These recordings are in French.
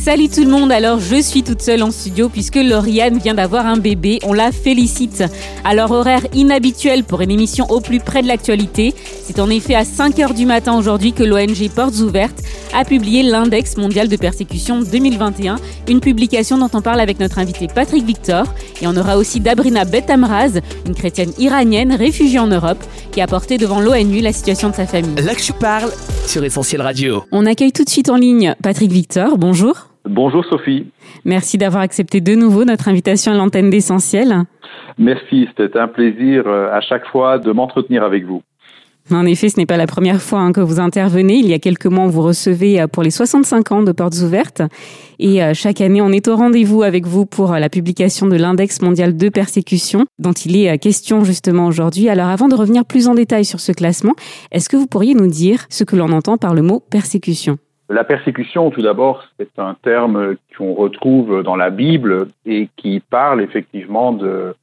Salut tout le monde, alors je suis toute seule en studio puisque Lauriane vient d'avoir un bébé, on la félicite. Alors horaire inhabituel pour une émission au plus près de l'actualité, c'est en effet à 5h du matin aujourd'hui que l'ONG Portes Ouvertes a publié l'index mondial de persécution 2021, une publication dont on parle avec notre invité Patrick Victor et on aura aussi Dabrina Betamraz, une chrétienne iranienne réfugiée en Europe qui a porté devant l'ONU la situation de sa famille. Là que je parle sur Essentiel Radio. On accueille tout de suite en ligne Patrick Victor, bonjour. Bonjour Sophie. Merci d'avoir accepté de nouveau notre invitation à l'antenne d'Essentiel. Merci, c'était un plaisir euh, à chaque fois de m'entretenir avec vous. En effet, ce n'est pas la première fois hein, que vous intervenez. Il y a quelques mois, vous recevez euh, pour les 65 ans de Portes Ouvertes. Et euh, chaque année, on est au rendez-vous avec vous pour la publication de l'index mondial de persécution, dont il est question justement aujourd'hui. Alors avant de revenir plus en détail sur ce classement, est-ce que vous pourriez nous dire ce que l'on entend par le mot persécution? La persécution, tout d'abord, c'est un terme qu'on retrouve dans la Bible et qui parle effectivement de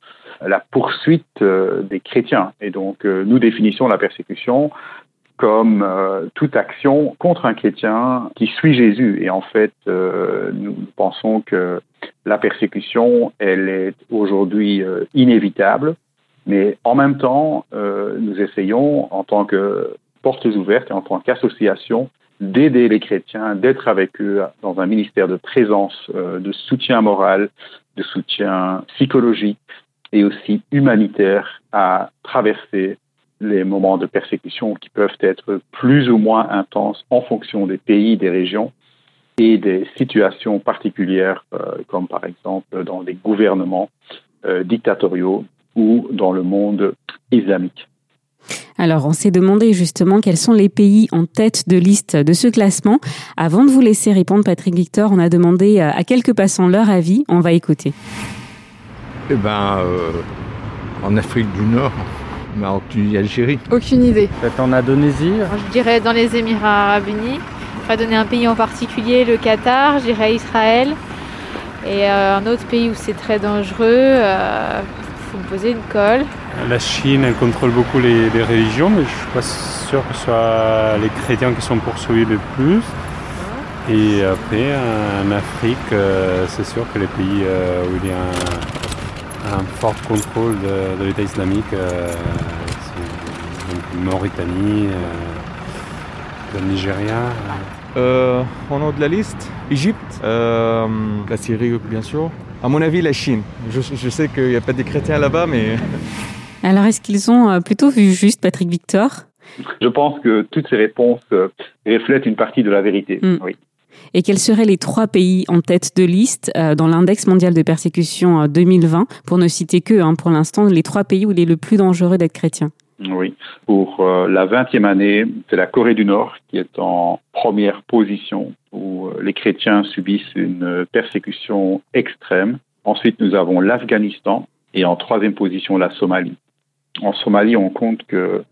la poursuite euh, des chrétiens. Et donc, euh, nous définissons la persécution comme euh, toute action contre un chrétien qui suit Jésus. Et en fait, nous pensons que la persécution, elle est aujourd'hui inévitable, mais en même temps, nous essayons, en tant que portes ouvertes et en tant qu'association, d'aider les chrétiens, d'être avec eux dans un ministère de présence, euh, de soutien moral, de soutien psychologique et aussi humanitaire à traverser les moments de persécution qui peuvent être plus ou moins intenses en fonction des pays, des régions et des situations particulières, euh, comme par exemple dans des gouvernements euh, dictatoriaux ou dans le monde islamique. Alors, on s'est demandé justement quels sont les pays en tête de liste de ce classement. Avant de vous laisser répondre, Patrick Victor, on a demandé euh, à quelques passants leur avis. On va écouter. Eh ben, euh, en Afrique du Nord, Maroc, Tunisie, Algérie. Aucune idée. Peut-être en Indonésie? Je dirais dans les Émirats Arabes Unis. Je vais donner un pays en particulier, le Qatar, je dirais Israël. Et euh, un autre pays où c'est très dangereux, euh, faut me poser une colle. La Chine, elle contrôle beaucoup les, les religions, mais je suis pas sûr que ce soit les chrétiens qui sont poursuivis le plus. Et après, en Afrique, euh, c'est sûr que les pays euh, où il y a un, un fort contrôle de, de l'État islamique, euh, c'est donc Mauritanie, euh, le Nigeria. Euh, en haut de la liste, Égypte, euh, la Syrie bien sûr. À mon avis, la Chine. Je, je sais qu'il n'y a pas des chrétiens là-bas, mais Alors, est-ce qu'ils ont euh, plutôt vu juste, Patrick Victor? Je pense que toutes ces réponses euh, reflètent une partie de la vérité. Mm. Oui. Et quels seraient les trois pays en tête de liste euh, dans l'index mondial de persécution euh, 2020 Pour ne citer que, hein, pour l'instant, les trois pays où il est le plus dangereux d'être chrétien. Oui. Pour euh, la 20e année, c'est la Corée du Nord qui est en première position où euh, les chrétiens subissent une persécution extrême. Ensuite, nous avons l'Afghanistan et en troisième position, la Somalie. En Somalie, on compte que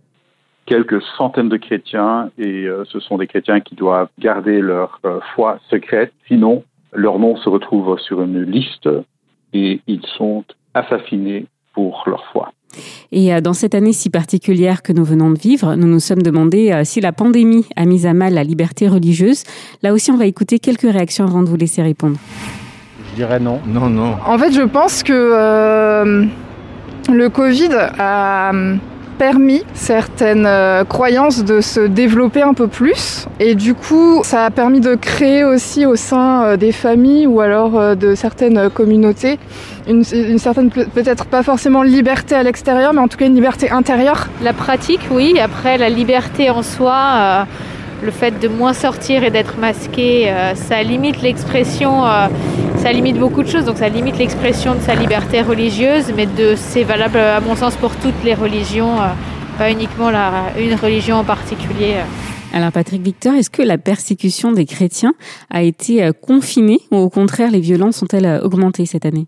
quelques centaines de chrétiens et euh, ce sont des chrétiens qui doivent garder leur foi secrète, sinon leur nom se retrouve sur une liste et ils sont assassinés pour leur foi. Et euh, dans cette année si particulière que nous venons de vivre, nous nous sommes demandé euh, si la pandémie a mis à mal la liberté religieuse. Là aussi, on va écouter quelques réactions avant de vous laisser répondre. Je dirais non. Non, non. En fait, je pense que euh, le Covid a euh, permis certaines euh, croyances de se développer un peu plus. Et du coup, ça a permis de créer aussi au sein euh, des familles ou alors euh, de certaines communautés une, certaine, peut- peut-être pas forcément liberté à l'extérieur, mais en tout cas une liberté intérieure. La pratique, oui. Après, la liberté en soi, le fait de moins sortir et d'être masqué, ça limite l'expression, ça limite beaucoup de choses. Donc, ça limite l'expression de sa liberté religieuse, mais de, c'est valable, à mon sens, pour toutes les religions, euh, pas uniquement la, une religion en particulier. Alors Patrick Victor, est-ce que la persécution des chrétiens a été euh, confinée ou au contraire les violences ont-elles euh, augmenté cette année?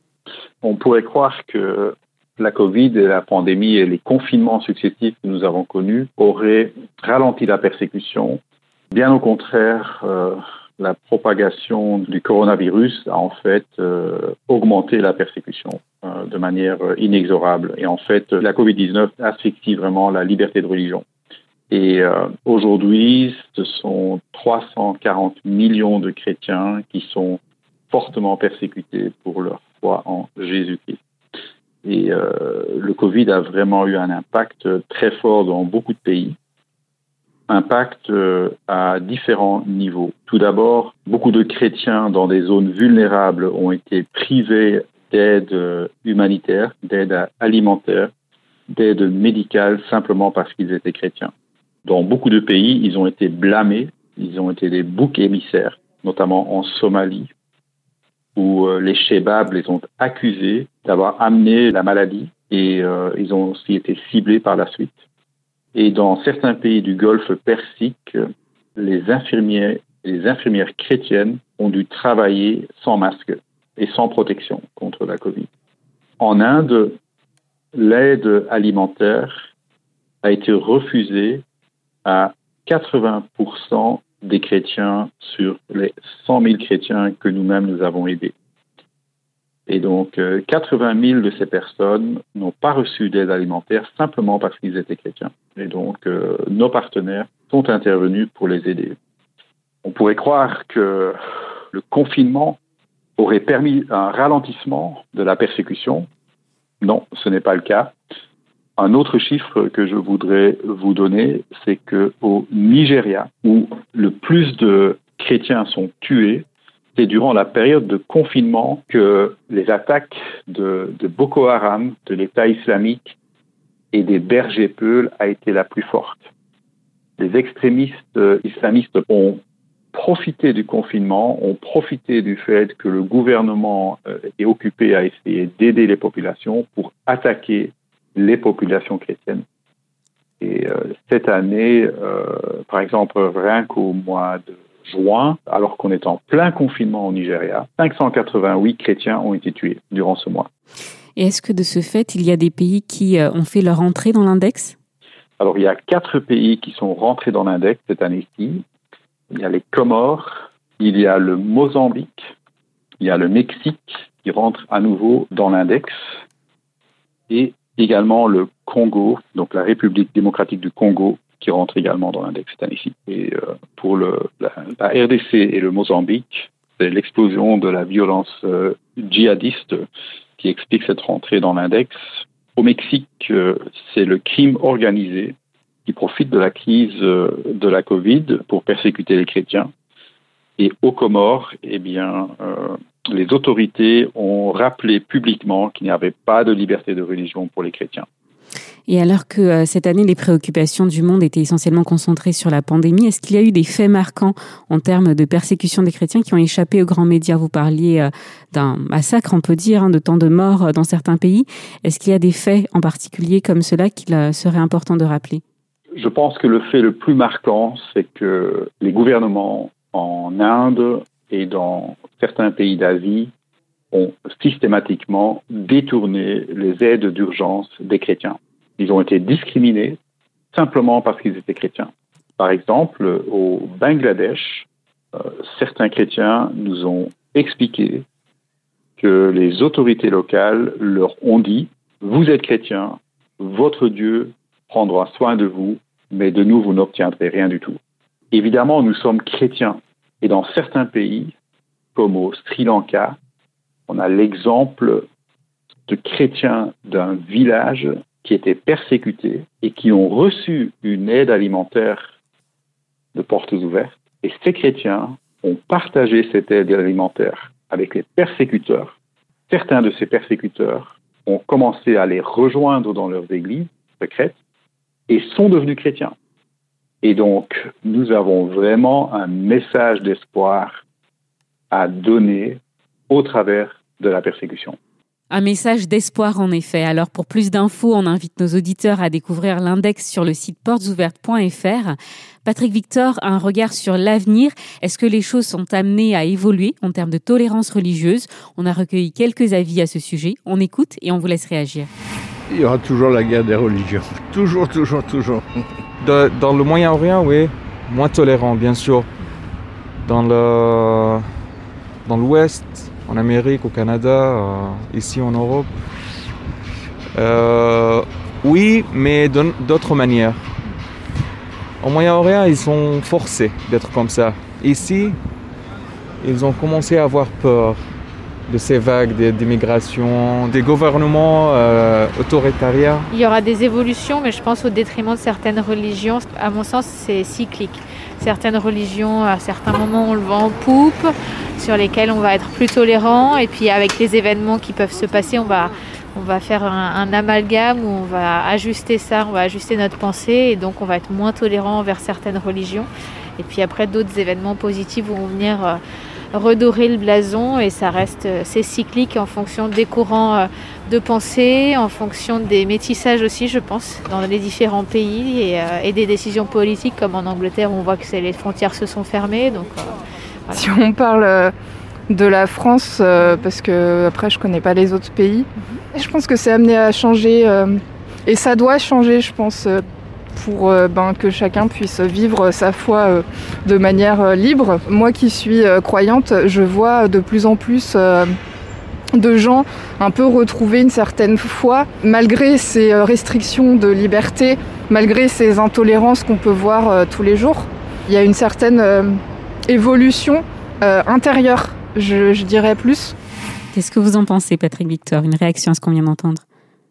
On pourrait croire que la Covid et la pandémie et les confinements successifs que nous avons connus auraient ralenti la persécution. Bien au contraire, euh, la propagation du coronavirus a en fait euh, augmenté la persécution euh, de manière inexorable. Et en fait, la COVID-19 asphyxie vraiment la liberté de religion. Et euh, aujourd'hui, ce sont 340 millions de chrétiens qui sont fortement persécutés pour leur foi en Jésus-Christ. Et euh, le Covid a vraiment eu un impact très fort dans beaucoup de pays. Impact euh, à différents niveaux. Tout d'abord, beaucoup de chrétiens dans des zones vulnérables ont été privés d'aide euh, humanitaire, d'aide alimentaire, d'aide médicale simplement parce qu'ils étaient chrétiens. Dans beaucoup de pays, ils ont été blâmés, ils ont été des boucs émissaires, notamment en Somalie, où euh, les Shebabs les ont accusés d'avoir amené la maladie et ils ont aussi été ciblés par la suite. Et dans certains pays du Golfe Persique, les infirmiers les infirmières chrétiennes ont dû travailler sans masque et sans protection contre la Covid. En Inde, l'aide alimentaire a été refusée à 80% des chrétiens sur les 100 000 chrétiens que nous-mêmes nous avons aidés. Et donc, 80 euh, 000 de ces personnes n'ont pas reçu d'aide alimentaire simplement parce qu'ils étaient chrétiens. Et donc, euh, nos partenaires sont intervenus pour les aider. On pourrait croire que le confinement aurait permis un ralentissement de la persécution. Non, ce n'est pas le cas. Un autre chiffre que je voudrais vous donner, c'est que au Nigeria, où le plus de chrétiens sont tués, c'est durant la période de confinement que les attaques de, de Boko Haram, de l'État islamique et des bergers peuls a été la plus forte. Les extrémistes islamistes ont profité du confinement, ont profité du fait que le gouvernement euh, est occupé à essayer d'aider les populations pour attaquer les populations chrétiennes. Et euh, cette année, euh, par exemple, rien qu'au mois de juin, alors qu'on est en plein confinement au Nigeria, 588 chrétiens ont été tués durant ce mois. Et est-ce que de ce fait, il y a des pays qui euh, ont fait leur entrée dans l'index? Alors, il y a quatre pays qui sont rentrés dans l'index cette année-ci. Il y a les Comores, il y a le Mozambique, il y a le Mexique qui rentre à nouveau dans l'index, et également le Congo, donc la République démocratique du Congo, qui rentre également dans l'index cette année-ci. Et euh, pour le, la, RDC et le Mozambique, c'est l'explosion de la violence euh, djihadiste qui explique cette rentrée dans l'index. Au Mexique, euh, c'est le crime organisé qui profite de la crise de la Covid pour persécuter les chrétiens. Et aux Comores, eh bien, les autorités ont rappelé publiquement qu'il n'y avait pas de liberté de religion pour les chrétiens. Et alors que euh, cette année, les préoccupations du monde étaient essentiellement concentrées sur la pandémie, est-ce qu'il y a eu des faits marquants en termes de persécution des chrétiens qui ont échappé aux grands médias? Vous parliez euh, d'un massacre, on peut dire, hein, de tant de morts euh, dans certains pays. Est-ce qu'il y a des faits en particulier comme cela qu'il serait important de rappeler? Je pense que le fait le plus marquant, c'est que les gouvernements en Inde et dans certains pays d'Asie ont systématiquement détourné les aides d'urgence des chrétiens. Ils ont été discriminés simplement parce qu'ils étaient chrétiens. Par exemple, au Bangladesh, euh, certains chrétiens nous ont expliqué que les autorités locales leur ont dit, vous êtes chrétiens, votre Dieu prendra soin de vous, mais de nous, vous n'obtiendrez rien du tout. Évidemment, nous sommes chrétiens. Et dans certains pays, comme au Sri Lanka, on a l'exemple de chrétiens d'un village qui étaient persécutés et qui ont reçu une aide alimentaire de portes ouvertes. Et ces chrétiens ont partagé cette aide alimentaire avec les persécuteurs. Certains de ces persécuteurs ont commencé à les rejoindre dans leurs églises secrètes et sont devenus chrétiens. Et donc, nous avons vraiment un message d'espoir à donner au travers de la persécution. Un message d'espoir en effet. Alors pour plus d'infos, on invite nos auditeurs à découvrir l'index sur le site portesouvertes.fr. Patrick Victor, un regard sur l'avenir. Est-ce que les choses sont amenées à évoluer en termes de tolérance religieuse? On a recueilli quelques avis à ce sujet. On écoute et on vous laisse réagir. Il y aura toujours la guerre des religions. Toujours, toujours, toujours. dans le Moyen-Orient, oui. Moins tolérant, bien sûr. dans le dans l'Ouest, en Amérique, au Canada, euh, ici en Europe. Euh, oui, mais d'autres manières. Au Moyen-Orient, ils sont forcés d'être comme ça. Ici, ils ont commencé à avoir peur de ces vagues d'immigration, des gouvernements euh. Il y aura des évolutions, mais je pense au détriment de certaines religions. À mon sens, c'est cyclique. Certaines religions, à certains moments, on le vend en poupe, sur lesquelles on va être plus tolérant, et puis avec les événements qui peuvent se passer, on va on va faire un, amalgame où on va ajuster ça, on va ajuster notre pensée et donc on va être moins tolérant envers certaines religions. Et puis après, d'autres événements positifs vont venir euh, redorer le blason et ça reste, euh, c'est cyclique en fonction des courants euh, de pensée, en fonction des métissages aussi, je pense, dans les différents pays et, des décisions politiques comme en Angleterre on voit que les frontières se sont fermées. Donc, Si on parle de la France, parce que après je connais pas les autres pays, mhm. Je pense que c'est amené à changer euh, et ça doit changer, je pense, euh, pour euh, ben, que chacun puisse vivre sa foi de manière libre. Moi qui suis croyante, je vois de plus en plus de gens un peu retrouver une certaine foi malgré ces restrictions de liberté, malgré ces intolérances qu'on peut voir tous les jours. Il y a une certaine évolution intérieure, je dirais plus. Qu'est-ce que vous en pensez, Patrick Victor? Une réaction à ce qu'on vient d'entendre?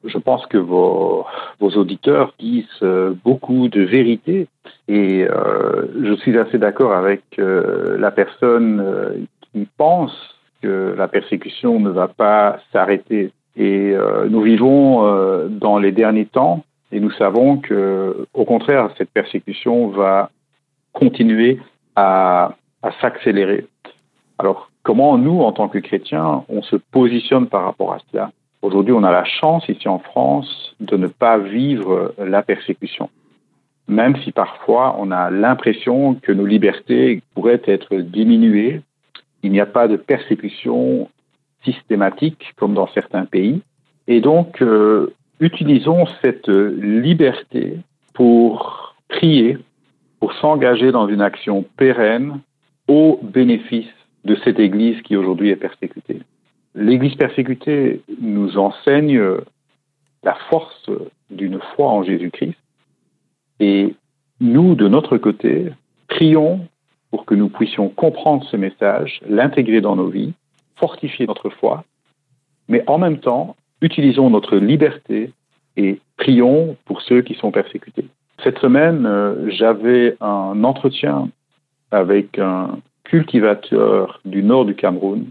Je pense que vos, auditeurs disent euh, beaucoup de vérité et euh, je suis assez d'accord avec euh, la personne qui pense que la persécution ne va pas s'arrêter. Et nous vivons dans les derniers temps et nous savons que, au contraire, cette persécution va continuer à, à s'accélérer. Alors, comment nous, en tant que chrétiens, on se positionne par rapport à cela? Aujourd'hui, on a la chance ici en France de ne pas vivre la persécution, même si parfois on a l'impression que nos libertés pourraient être diminuées. Il n'y a pas de persécution systématique comme dans certains pays. Et donc, euh, utilisons cette liberté pour prier, pour s'engager dans une action pérenne au bénéfice de cette Église qui aujourd'hui est persécutée. L'Église persécutée nous enseigne la force d'une foi en Jésus-Christ et nous, de notre côté, prions pour que nous puissions comprendre ce message, l'intégrer dans nos vies, fortifier notre foi, mais en même temps, utilisons notre liberté et prions pour ceux qui sont persécutés. Cette semaine, euh, j'avais un entretien avec un cultivateur du nord du Cameroun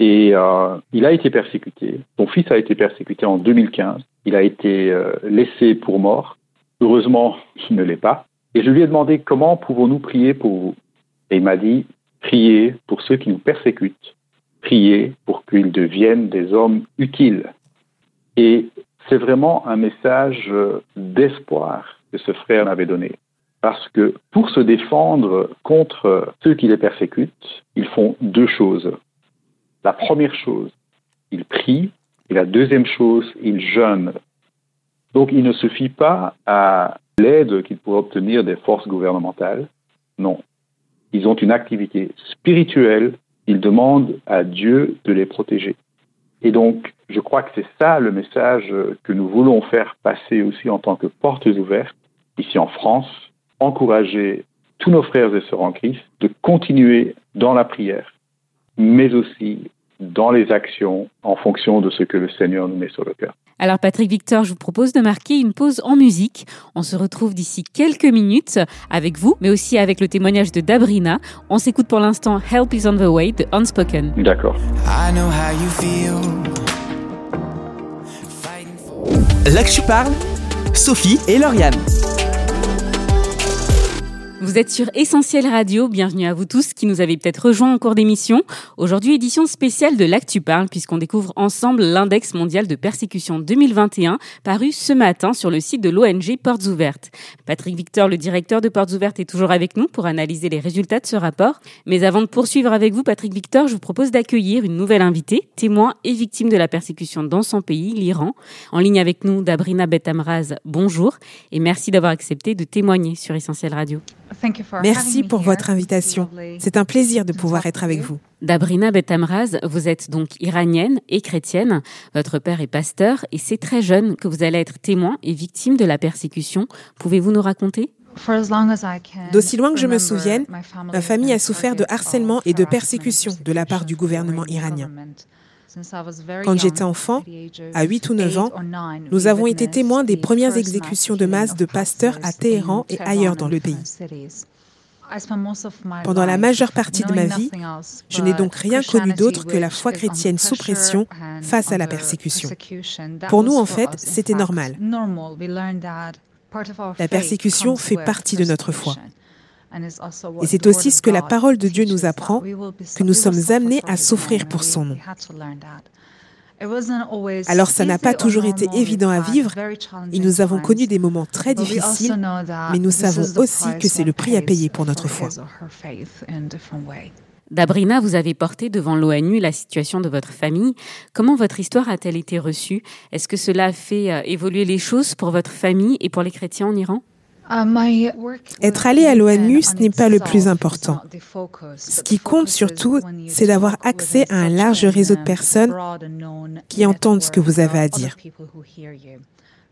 et euh, il a été persécuté. Son fils a été persécuté en 2015. Il a été euh, laissé pour mort. Heureusement, il ne l'est pas. Et je lui ai demandé comment pouvons-nous prier pour vous? Et il m'a dit, priez pour ceux qui nous persécutent. Priez pour qu'ils deviennent des hommes utiles. Et c'est vraiment un message euh, d'espoir que ce frère m'avait donné. Parce que pour se défendre contre ceux qui les persécutent, ils font deux choses. La première chose, ils prient, et la deuxième chose, ils jeûnent. Donc il ne suffit pas à l'aide qu'ils pourraient obtenir des forces gouvernementales. Non. Ils ont une activité spirituelle, ils demandent à Dieu de les protéger. Et donc, je crois que c'est ça le message que nous voulons faire passer aussi en tant que portes ouvertes, ici en France, encourager tous nos frères et sœurs en Christ de continuer dans la prière, mais aussi dans les actions en fonction de ce que le Seigneur nous met sur le cœur. Alors Patrick Victor, je vous propose de marquer une pause en musique. On se retrouve d'ici quelques minutes avec vous, mais aussi avec le témoignage de Dabrina. On s'écoute pour l'instant Help is on the way de Unspoken. D'accord. Là que je parle, Sophie et Lauriane. Vous êtes sur Essentiel Radio, bienvenue à vous tous qui nous avez peut-être rejoints en cours d'émission. Aujourd'hui, édition spéciale de l'Actu Parle, puisqu'on découvre ensemble l'index mondial de persécution 2021, paru ce matin sur le site de l'ONG Portes Ouvertes. Patrick Victor, le directeur de Portes Ouvertes, est toujours avec nous pour analyser les résultats de ce rapport. Mais avant de poursuivre avec vous, Patrick Victor, je vous propose d'accueillir une nouvelle invitée, témoin et victime de la persécution dans son pays, l'Iran. En ligne avec nous, Dabrina Betamraz, bonjour, et merci d'avoir accepté de témoigner sur Essentiel Radio. Merci pour votre invitation. C'est un plaisir de pouvoir être avec vous. Dabrina Betamraz, vous êtes donc iranienne et chrétienne. Votre père est pasteur et c'est très jeune que vous allez être témoin et victime de la persécution. Pouvez-vous nous raconter? D'aussi loin que je me souvienne, ma famille a souffert de harcèlement et de persécution de la part du gouvernement iranien. Quand j'étais enfant, à 8 ou 9 ans, nous avons été témoins des premières exécutions de masse de pasteurs à Téhéran et ailleurs dans le pays. Pendant la majeure partie de ma vie, je n'ai donc rien connu d'autre que la foi chrétienne sous pression face à la persécution. Pour nous, en fait, c'était normal. La persécution fait partie de notre foi. Et c'est aussi ce que la parole de Dieu nous apprend, que nous sommes amenés à souffrir pour son nom. Alors ça n'a pas toujours été évident à vivre. et nous avons connu des moments très difficiles, mais nous savons aussi que c'est le prix à payer pour notre foi. Dabrina, vous avez porté devant l'ONU la situation de votre famille. Comment votre histoire a-t-elle été reçue? Est-ce que cela a fait euh, évoluer les choses pour votre famille et pour les chrétiens en Iran? Être allé à l'ONU, ce n'est pas le plus important. Ce qui compte surtout, c'est d'avoir accès à un large réseau de personnes qui entendent ce que vous avez à dire.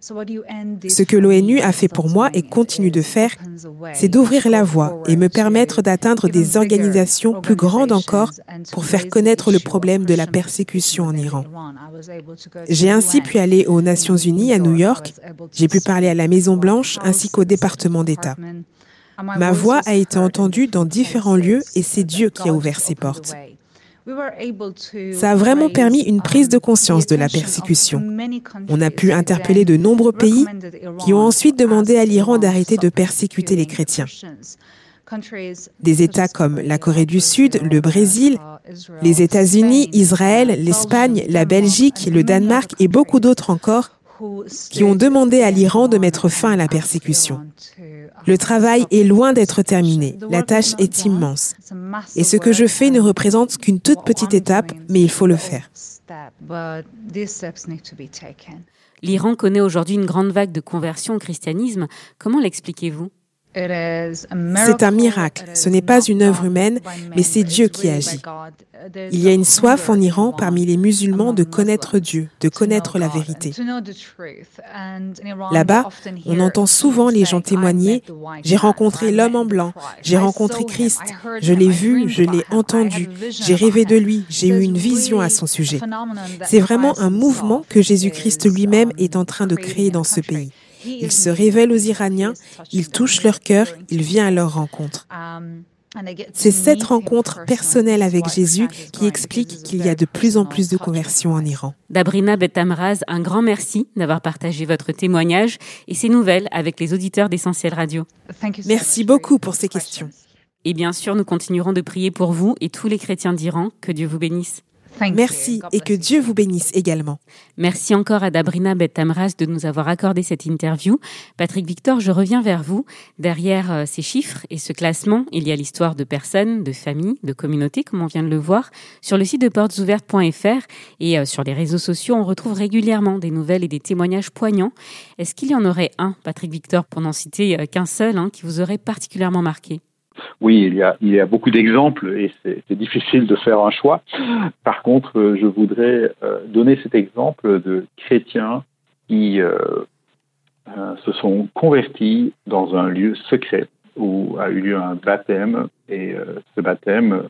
Ce que l'ONU a fait pour moi et continue de faire, c'est d'ouvrir la voie et me permettre d'atteindre des organisations plus grandes encore pour faire connaître le problème de la persécution en Iran. J'ai ainsi pu aller aux Nations Unies à New York, j'ai pu parler à la Maison Blanche ainsi qu'au département d'État. Ma voix a été entendue dans différents lieux et c'est Dieu qui a ouvert ses portes. Ça a vraiment permis une prise de conscience de la persécution. On a pu interpeller de nombreux pays qui ont ensuite demandé à l'Iran d'arrêter de persécuter les chrétiens. Des États comme la Corée du Sud, le Brésil, les États-Unis, Israël, l'Espagne, la Belgique, le Danemark et beaucoup d'autres encore qui ont demandé à l'Iran de mettre fin à la persécution. Le travail est loin d'être terminé. La tâche est immense. Et ce que je fais ne représente qu'une toute petite étape, mais il faut le faire. L'Iran connaît aujourd'hui une grande vague de conversion au christianisme. Comment l'expliquez-vous? C'est un miracle. Ce n'est pas une œuvre humaine, mais c'est Dieu qui agit. Il y a une soif en Iran parmi les musulmans de connaître Dieu, de connaître la vérité. Là-bas, on entend souvent les gens témoigner, j'ai rencontré l'homme en blanc, j'ai rencontré Christ, je l'ai vu, je l'ai entendu, j'ai rêvé de lui, j'ai eu une vision à son sujet. C'est vraiment un mouvement que Jésus-Christ lui-même est en train de créer dans ce pays. Il se révèle aux Iraniens, il touche leur cœur, il vient à leur rencontre. C'est cette rencontre personnelle avec Jésus qui explique qu'il y a de plus en plus de conversions en Iran. Dabrina Betamraz, un grand merci d'avoir partagé votre témoignage et ces nouvelles avec les auditeurs d'Essentiel Radio. Merci beaucoup pour ces questions. Et bien sûr, nous continuerons de prier pour vous et tous les chrétiens d'Iran. Que Dieu vous bénisse. Merci et que Dieu vous bénisse également. Merci encore à Dabrina Bettamras de nous avoir accordé cette interview. Patrick Victor, je reviens vers vous. Derrière euh, ces chiffres et ce classement, il y a l'histoire de personnes, de familles, de communautés, comme on vient de le voir. Sur le site de portesouvertes.fr et euh, sur les réseaux sociaux, on retrouve régulièrement des nouvelles et des témoignages poignants. Est-ce qu'il y en aurait un, Patrick Victor, pour n'en citer euh, qu'un seul, hein, qui vous aurait particulièrement marqué? Oui, il y a, beaucoup d'exemples et c'est difficile de faire un choix. Par contre, euh, je voudrais euh, donner cet exemple de chrétiens qui euh, se sont convertis dans un lieu secret où a eu lieu un baptême et ce baptême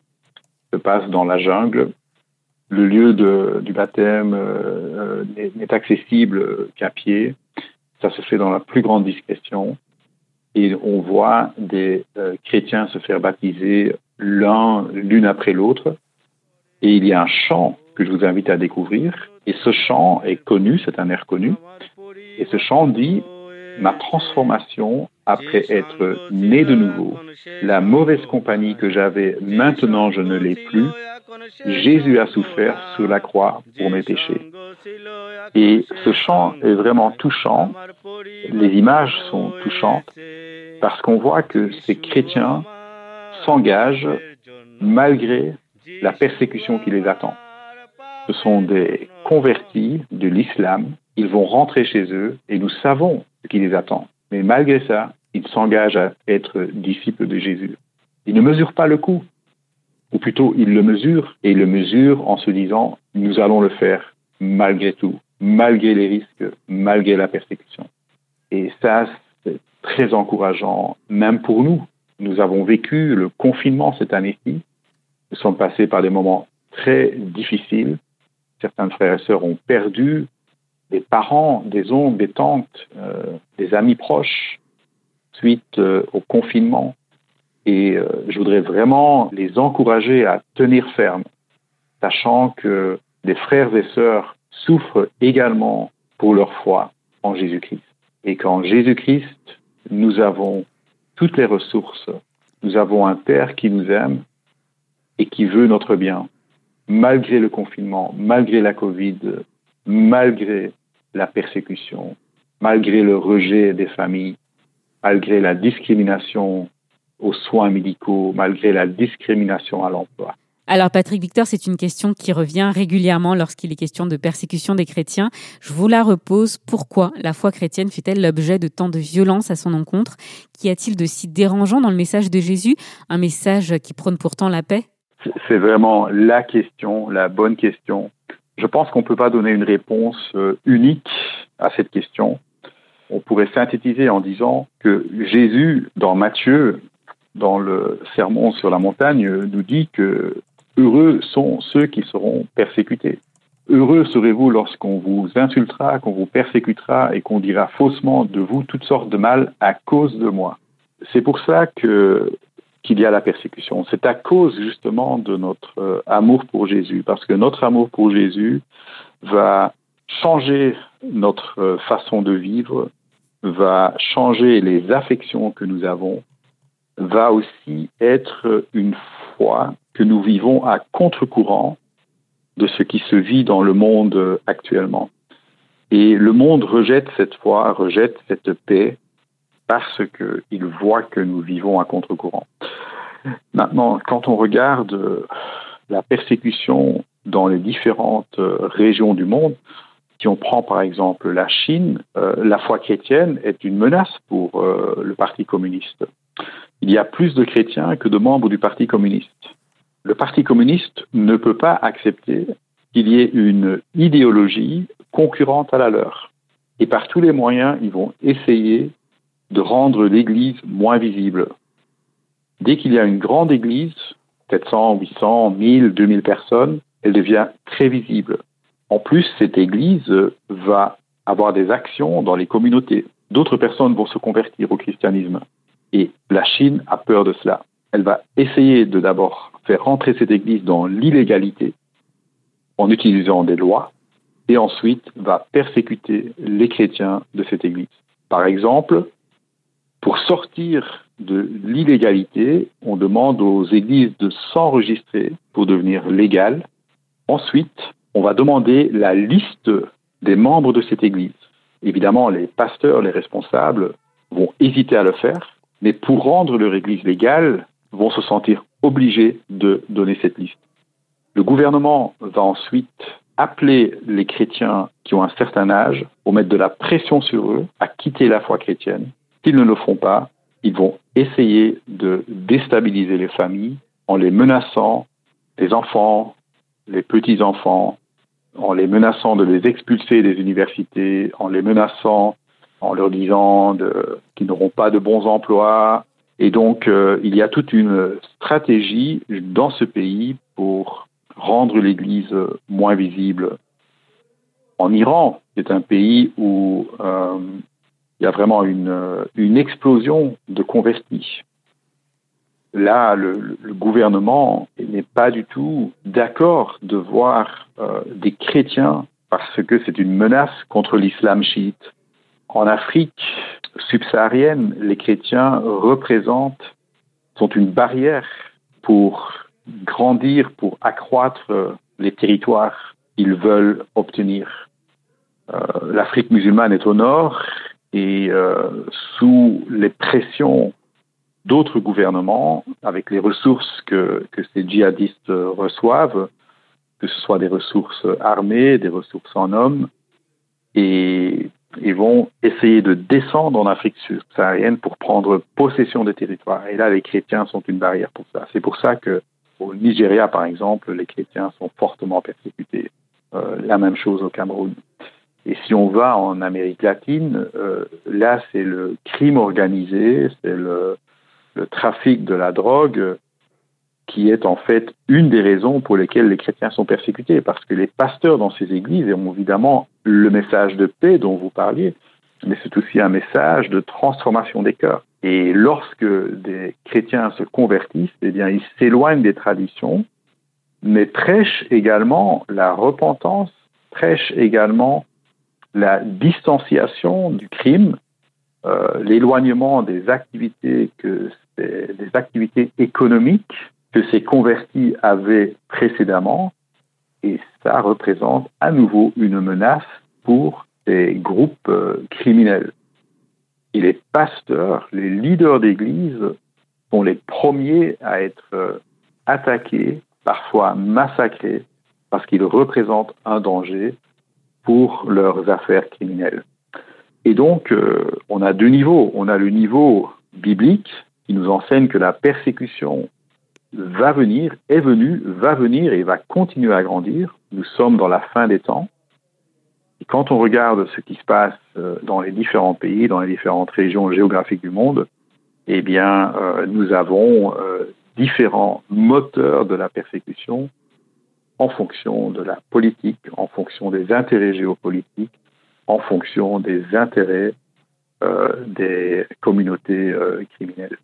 se passe dans la jungle. Le lieu du baptême n'est accessible qu'à pied. Ça se fait dans la plus grande discrétion et on voit des euh, chrétiens se faire baptiser l'un l'une après l'autre. Et il y a un chant que je vous invite à découvrir. Et ce chant est connu, c'est un air connu. Et ce chant dit Ma transformation après être né de nouveau, la mauvaise compagnie que j'avais, maintenant je ne l'ai plus. Jésus a souffert sur la croix pour mes péchés. Et ce chant est vraiment touchant. Les images sont touchantes parce qu'on voit que ces chrétiens s'engagent malgré la persécution qui les attend. Ce sont des convertis de l'islam. Ils vont rentrer chez eux et nous savons ce qui les attend. Mais malgré ça, ils s'engagent à être disciples de Jésus. Ils ne mesurent pas le coût, ou plutôt ils le mesurent, et ils le mesurent en se disant, nous allons le faire malgré tout, malgré les risques, malgré la persécution. Et ça, très encourageant, même pour nous. Nous avons vécu le confinement cette année-ci. Nous sommes passés par des moments très difficiles. Certains frères et sœurs ont perdu des parents, des oncles, des tantes, euh, des amis proches suite euh, au confinement. Et euh, je voudrais vraiment les encourager à tenir ferme, sachant que des frères et sœurs souffrent également pour leur foi en Jésus-Christ. Et qu'en Jésus-Christ, nous avons toutes les ressources. Nous avons un Père qui nous aime et qui veut notre bien, malgré le confinement, malgré la Covid, malgré la persécution, malgré le rejet des familles, malgré la discrimination aux soins médicaux, malgré la discrimination à l'emploi. Alors Patrick Victor, c'est une question qui revient régulièrement lorsqu'il est question de persécution des chrétiens. Je vous la repose. Pourquoi la foi chrétienne fait-elle l'objet de tant de violence à son encontre? Qu'y a-t-il de si dérangeant dans le message de Jésus? Un message qui prône pourtant la paix? C'est vraiment la question, la bonne question. Je pense qu'on ne peut pas donner une réponse euh, unique à cette question. On pourrait synthétiser en disant que Jésus, dans Matthieu, dans le sermon sur la montagne, nous dit que Heureux sont ceux qui seront persécutés. Heureux serez-vous lorsqu'on vous insultera, qu'on vous persécutera et qu'on dira faussement de vous toutes sortes de mal à cause de moi. C'est pour ça que qu'il y a la persécution. C'est à cause justement de notre euh, amour pour Jésus, parce que notre amour pour Jésus va changer notre euh, façon de vivre, va changer les affections que nous avons, va aussi être une foi que nous vivons à contre-courant de ce qui se vit dans le monde actuellement. Et le monde rejette cette foi, rejette cette paix parce qu'il voit que nous vivons à contre-courant. Maintenant, quand on regarde la persécution dans les différentes régions du monde, si on prend par exemple la Chine, euh, la foi chrétienne est une menace pour euh, le Parti communiste. Il y a plus de chrétiens que de membres du Parti communiste le Parti communiste ne peut pas accepter qu'il y ait une idéologie concurrente à la leur. Et par tous les moyens, ils vont essayer de rendre l'Église moins visible. Dès qu'il y a une grande Église, 700, 800, 1000, 2000 personnes, elle devient très visible. En plus, cette Église va avoir des actions dans les communautés. D'autres personnes vont se convertir au christianisme. Et la Chine a peur de cela. Elle va essayer de d'abord faire rentrer cette Église dans l'illégalité en utilisant des lois et ensuite va persécuter les chrétiens de cette Église. Par exemple, pour sortir de l'illégalité, on demande aux églises de s'enregistrer pour devenir légales. Ensuite, on va demander la liste des membres de cette église. Évidemment, les pasteurs, les responsables vont hésiter à le faire, mais pour rendre leur église légale, vont se sentir obligés de donner cette liste. Le gouvernement va ensuite appeler les chrétiens qui ont un certain âge, ou mettre de la pression sur eux à quitter la foi chrétienne. S'ils ne le font pas, ils vont essayer de déstabiliser les familles en les menaçant, les enfants, les petits-enfants, en les menaçant de les expulser des universités, en les menaçant en leur disant qu'ils n'auront pas de bons emplois, et donc, euh, il y a toute une stratégie dans ce pays pour rendre l'Église moins visible. En Iran, c'est un pays où euh, il y a vraiment une, explosion de convertis. Là, le, le gouvernement n'est pas du tout d'accord de voir euh, des chrétiens parce que c'est une menace contre l'islam chiite. En Afrique, subsaharienne, les chrétiens représentent, sont une barrière pour grandir, pour accroître les territoires qu'ils veulent obtenir. Euh, L'Afrique musulmane est au nord et euh, sous les pressions d'autres gouvernements, avec les ressources que, que ces djihadistes reçoivent, que ce soit des ressources armées, des ressources en hommes, et ils vont essayer de descendre en Afrique subsaharienne pour prendre possession des territoires. Et là, les chrétiens sont une barrière pour ça. C'est pour ça que au Nigeria, par exemple, les chrétiens sont fortement persécutés. Euh, la même chose au Cameroun. Et si on va en Amérique latine, euh, là, c'est le crime organisé, c'est le, le trafic de la drogue qui est en fait une des raisons pour lesquelles les chrétiens sont persécutés, parce que les pasteurs dans ces églises ont évidemment le message de paix dont vous parliez, mais c'est aussi un message de transformation des cœurs. Et lorsque des chrétiens se convertissent, eh bien, ils s'éloignent des traditions, mais prêchent également la repentance, prêchent également la distanciation du crime, euh, l'éloignement des activités que des activités économiques que ces convertis avaient précédemment, et ça représente à nouveau une menace pour ces groupes euh, criminels. Et les pasteurs, les leaders d'église sont les premiers à être euh, attaqués, parfois massacrés, parce qu'ils représentent un danger pour leurs affaires criminelles. Et donc, euh, on a deux niveaux. On a le niveau biblique qui nous enseigne que la persécution va venir, est venue, va venir et va continuer à grandir. Nous sommes dans la fin des temps. Et quand on regarde ce qui se passe euh, dans les différents pays, dans les différentes régions géographiques du monde, eh bien, euh, nous avons euh, différents moteurs de la persécution en fonction de la politique, en fonction des intérêts géopolitiques, en fonction des intérêts des communautés criminelles.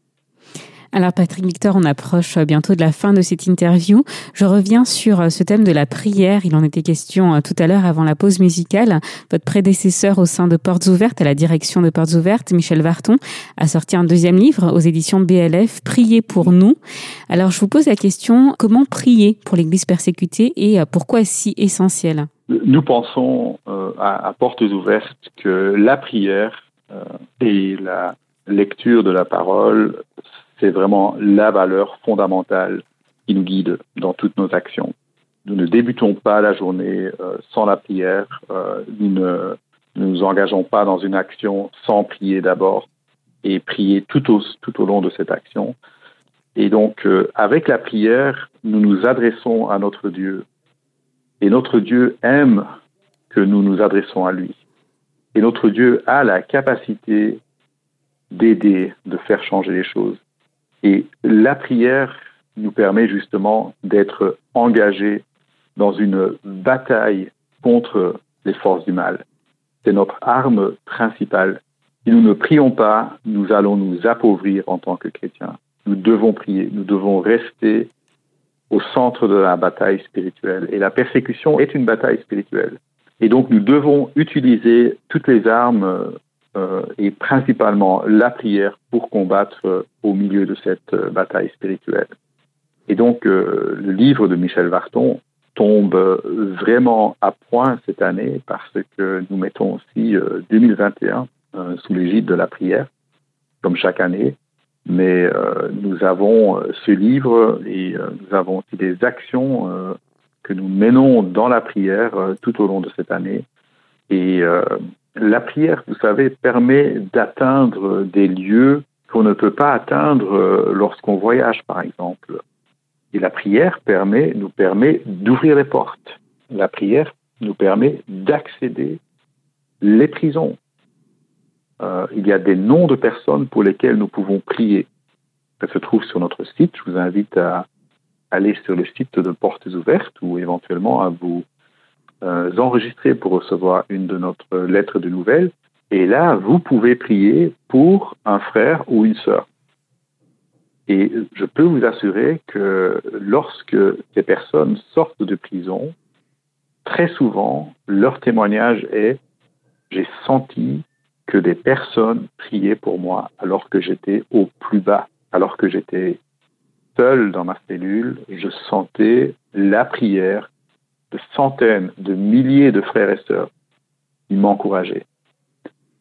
Alors Patrick Victor, on approche bientôt de la fin de cette interview. Je reviens sur euh, ce thème de la prière. Il en était question euh, tout à l'heure avant la pause musicale. Votre prédécesseur au sein de Portes Ouvertes, à la direction de Portes Ouvertes, Michel Varton, a sorti un deuxième livre aux éditions BLF, Priez pour nous. Alors je vous pose la question, comment prier pour l'Église persécutée et euh, pourquoi si essentiel Nous pensons à, Portes Ouvertes que la prière et la lecture de la parole c'est vraiment la valeur fondamentale qui nous guide dans toutes nos actions. Nous ne débutons pas la journée euh, sans la prière, euh, nous ne nous engageons pas dans une action sans prier d'abord et prier tout au, tout au long de cette action. Et donc, euh, avec la prière, nous nous adressons à notre Dieu. Et notre Dieu aime que nous nous adressons à lui. Et notre Dieu a la capacité d'aider, de faire changer les choses. Et la prière nous permet justement d'être engagés dans une bataille contre les forces du mal. C'est notre arme principale. Si nous ne prions pas, nous allons nous appauvrir en tant que chrétiens. Nous devons prier, nous devons rester au centre de la bataille spirituelle. Et la persécution est une bataille spirituelle. Et donc nous devons utiliser toutes les armes et principalement la prière pour combattre euh, au milieu de cette euh, bataille spirituelle. Et donc, le livre de Michel Varton tombe vraiment à point cette année parce que nous mettons aussi 2021 sous l'égide de la prière, comme chaque année. Mais nous avons ce livre et nous avons aussi des actions que nous menons dans la prière tout au long de cette année. Et la prière, vous savez, permet d'atteindre des lieux qu'on ne peut pas atteindre lorsqu'on voyage, par exemple. Et la prière permet, nous permet d'ouvrir les portes. La prière nous permet d'accéder les prisons. Euh, il y a des noms de personnes pour lesquelles nous pouvons prier. Ça se trouve sur notre site. Je vous invite à aller sur le site de Portes Ouvertes ou éventuellement à vous euh, enregistrer pour recevoir une de notre lettres de nouvelles. Et là, vous pouvez prier pour un frère ou une sœur. Et je peux vous assurer que lorsque ces personnes sortent de prison, très souvent, leur témoignage est j'ai senti que des personnes priaient pour moi alors que j'étais au plus bas, alors que j'étais seul dans ma cellule, je sentais la prière de centaines, de milliers de frères et sœurs qui m'encourageaient.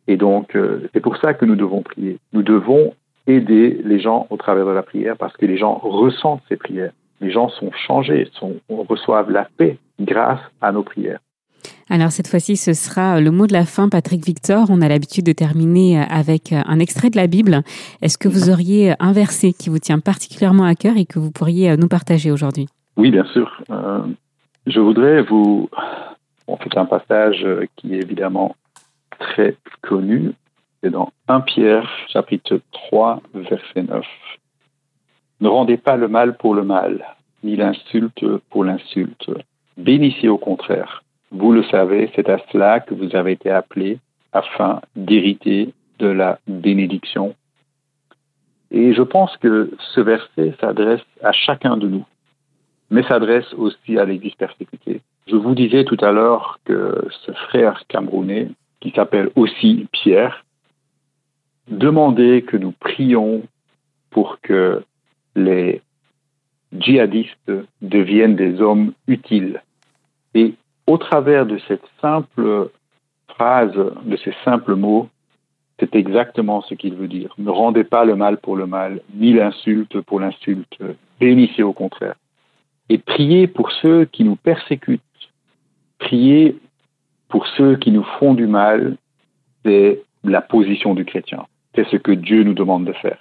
Et donc, euh, c'est pour ça que nous devons prier. Nous devons aider les gens au travers de la prière parce que les gens ressentent ces prières. Les gens sont changés, sont, reçoivent la paix grâce à nos prières. Alors cette fois-ci, ce sera le mot de la fin, Patrick Victor. On a l'habitude de terminer avec un extrait de la Bible. Est-ce que vous auriez un verset qui vous tient particulièrement à cœur et que vous pourriez nous partager aujourd'hui? Oui, bien sûr. Euh, je voudrais vous... Bon, c'est un passage qui est évidemment très connu. C'est dans 1 Pierre, chapitre 3, verset 9. Ne rendez pas le mal pour le mal, ni l'insulte pour l'insulte. Bénissez au contraire. Vous le savez, c'est à cela que vous avez été appelés afin d'hériter de la bénédiction. Et je pense que ce verset s'adresse à chacun de nous, mais s'adresse aussi à l'Église persécutée. Je vous disais tout à l'heure que ce frère camerounais, qui s'appelle aussi Pierre, demandait que nous prions pour que les djihadistes deviennent des hommes utiles. Et au travers de cette simple phrase, de ces simples mots, c'est exactement ce qu'il veut dire. Ne rendez pas le mal pour le mal, ni l'insulte pour l'insulte. Bénissez au contraire. Et priez pour ceux qui nous persécutent. Priez pour ceux qui nous font du mal. C'est la position du chrétien. C'est ce que Dieu nous demande de faire.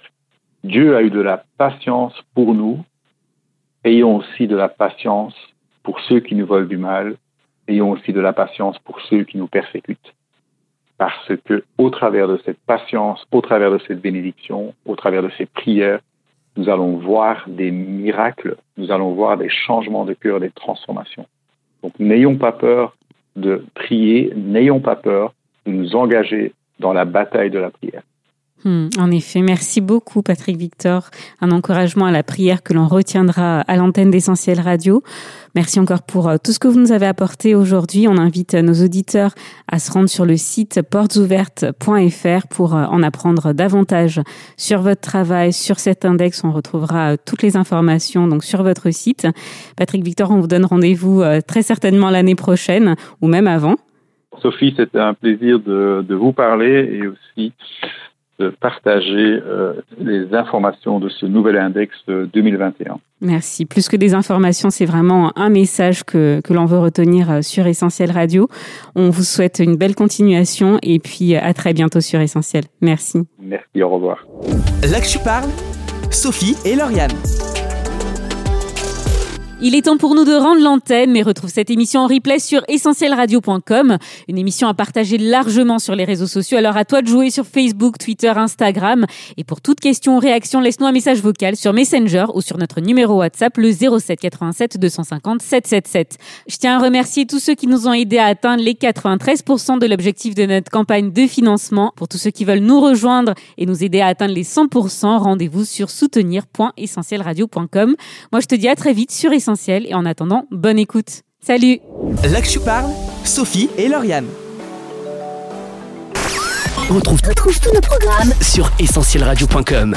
Dieu a eu de la patience pour nous. Ayons aussi de la patience pour ceux qui nous veulent du mal. Ayons aussi de la patience pour ceux qui nous persécutent. Parce que, au travers de cette patience, au travers de cette bénédiction, au travers de ces prières, nous allons voir des miracles, nous allons voir des changements de cœur, des transformations. Donc, n'ayons pas peur de prier, n'ayons pas peur de nous engager dans la bataille de la prière. Hmm, en effet, merci beaucoup Patrick Victor. Un encouragement à la prière que l'on retiendra à l'antenne d'Essentiel Radio. Merci encore pour euh, tout ce que vous nous avez apporté aujourd'hui. On invite nos auditeurs à se rendre sur le site portesouvertes.fr pour euh, en apprendre davantage sur votre travail, sur cet index. On retrouvera euh, toutes les informations donc sur votre site. Patrick Victor, on vous donne rendez-vous très certainement l'année prochaine ou même avant. Sophie, c'était un plaisir de vous parler et aussi de partager euh, les informations de ce nouvel index 2021. Merci. Plus que des informations, c'est vraiment un message que, que l'on veut retenir euh, sur Essentiel Radio. On vous souhaite une belle continuation et puis à très bientôt sur Essentiel. Merci. Merci, au revoir. Là que tu parles, Sophie et Lauriane. Il est temps pour nous de rendre l'antenne, mais retrouve cette émission en replay sur essentielradio.com. Une émission à partager largement sur les réseaux sociaux. Alors à toi de jouer sur Facebook, Twitter, Instagram. Et pour toute question ou réaction, laisse-nous un message vocal sur Messenger ou sur notre numéro WhatsApp, le 07 87 250 777. Je tiens à remercier tous ceux qui nous ont aidés à atteindre les 93% de l'objectif de notre campagne de financement. Pour tous ceux qui veulent nous rejoindre et nous aider à atteindre les 100%, rendez-vous sur soutenir.essentielradio.com. Moi, je te dis à très vite sur Essentiel et en attendant, bonne écoute. Salut tu parles, Sophie et Lauriane. On retrouve, tous nos programmes sur essentielradio.com.